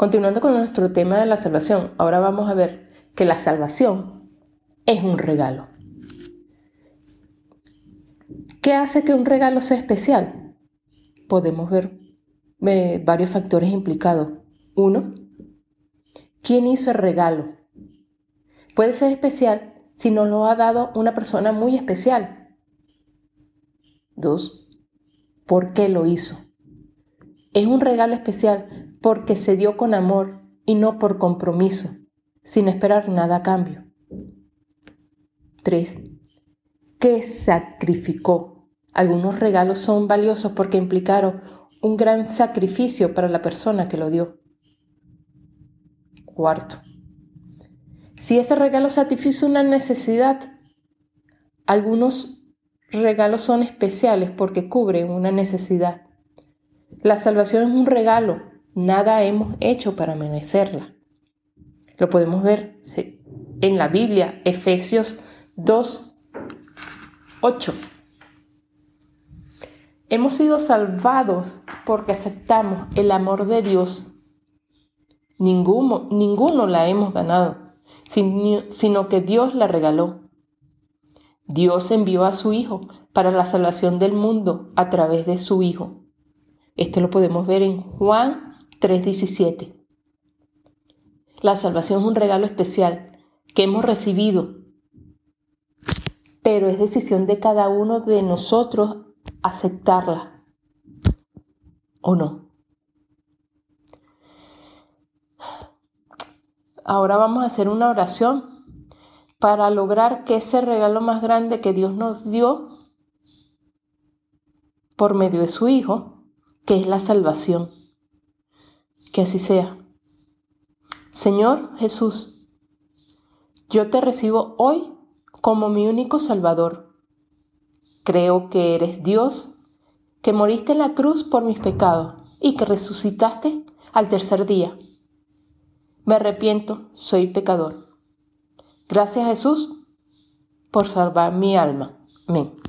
Continuando con nuestro tema de la salvación, ahora vamos a ver que la salvación es un regalo. ¿Qué hace que un regalo sea especial? Podemos ver eh, varios factores implicados. Uno, ¿quién hizo el regalo? Puede ser especial si nos lo ha dado una persona muy especial. Dos, ¿por qué lo hizo? Es un regalo especial porque se dio con amor y no por compromiso, sin esperar nada a cambio. 3. ¿Qué sacrificó? Algunos regalos son valiosos porque implicaron un gran sacrificio para la persona que lo dio. Cuarto, si ese regalo satisfizo una necesidad, algunos regalos son especiales porque cubren una necesidad. La salvación es un regalo, nada hemos hecho para merecerla. Lo podemos ver en la Biblia, Efesios 2, 8. Hemos sido salvados porque aceptamos el amor de Dios. Ninguno, ninguno la hemos ganado, sino que Dios la regaló. Dios envió a su Hijo para la salvación del mundo a través de su Hijo. Esto lo podemos ver en Juan 3:17. La salvación es un regalo especial que hemos recibido, pero es decisión de cada uno de nosotros aceptarla o no. Ahora vamos a hacer una oración para lograr que ese regalo más grande que Dios nos dio por medio de su Hijo, que es la salvación. Que así sea. Señor Jesús, yo te recibo hoy como mi único Salvador Creo que eres Dios, que moriste en la cruz por mis pecados y que resucitaste al tercer día. Me arrepiento, soy pecador. Gracias Jesús por salvar mi alma. Amén.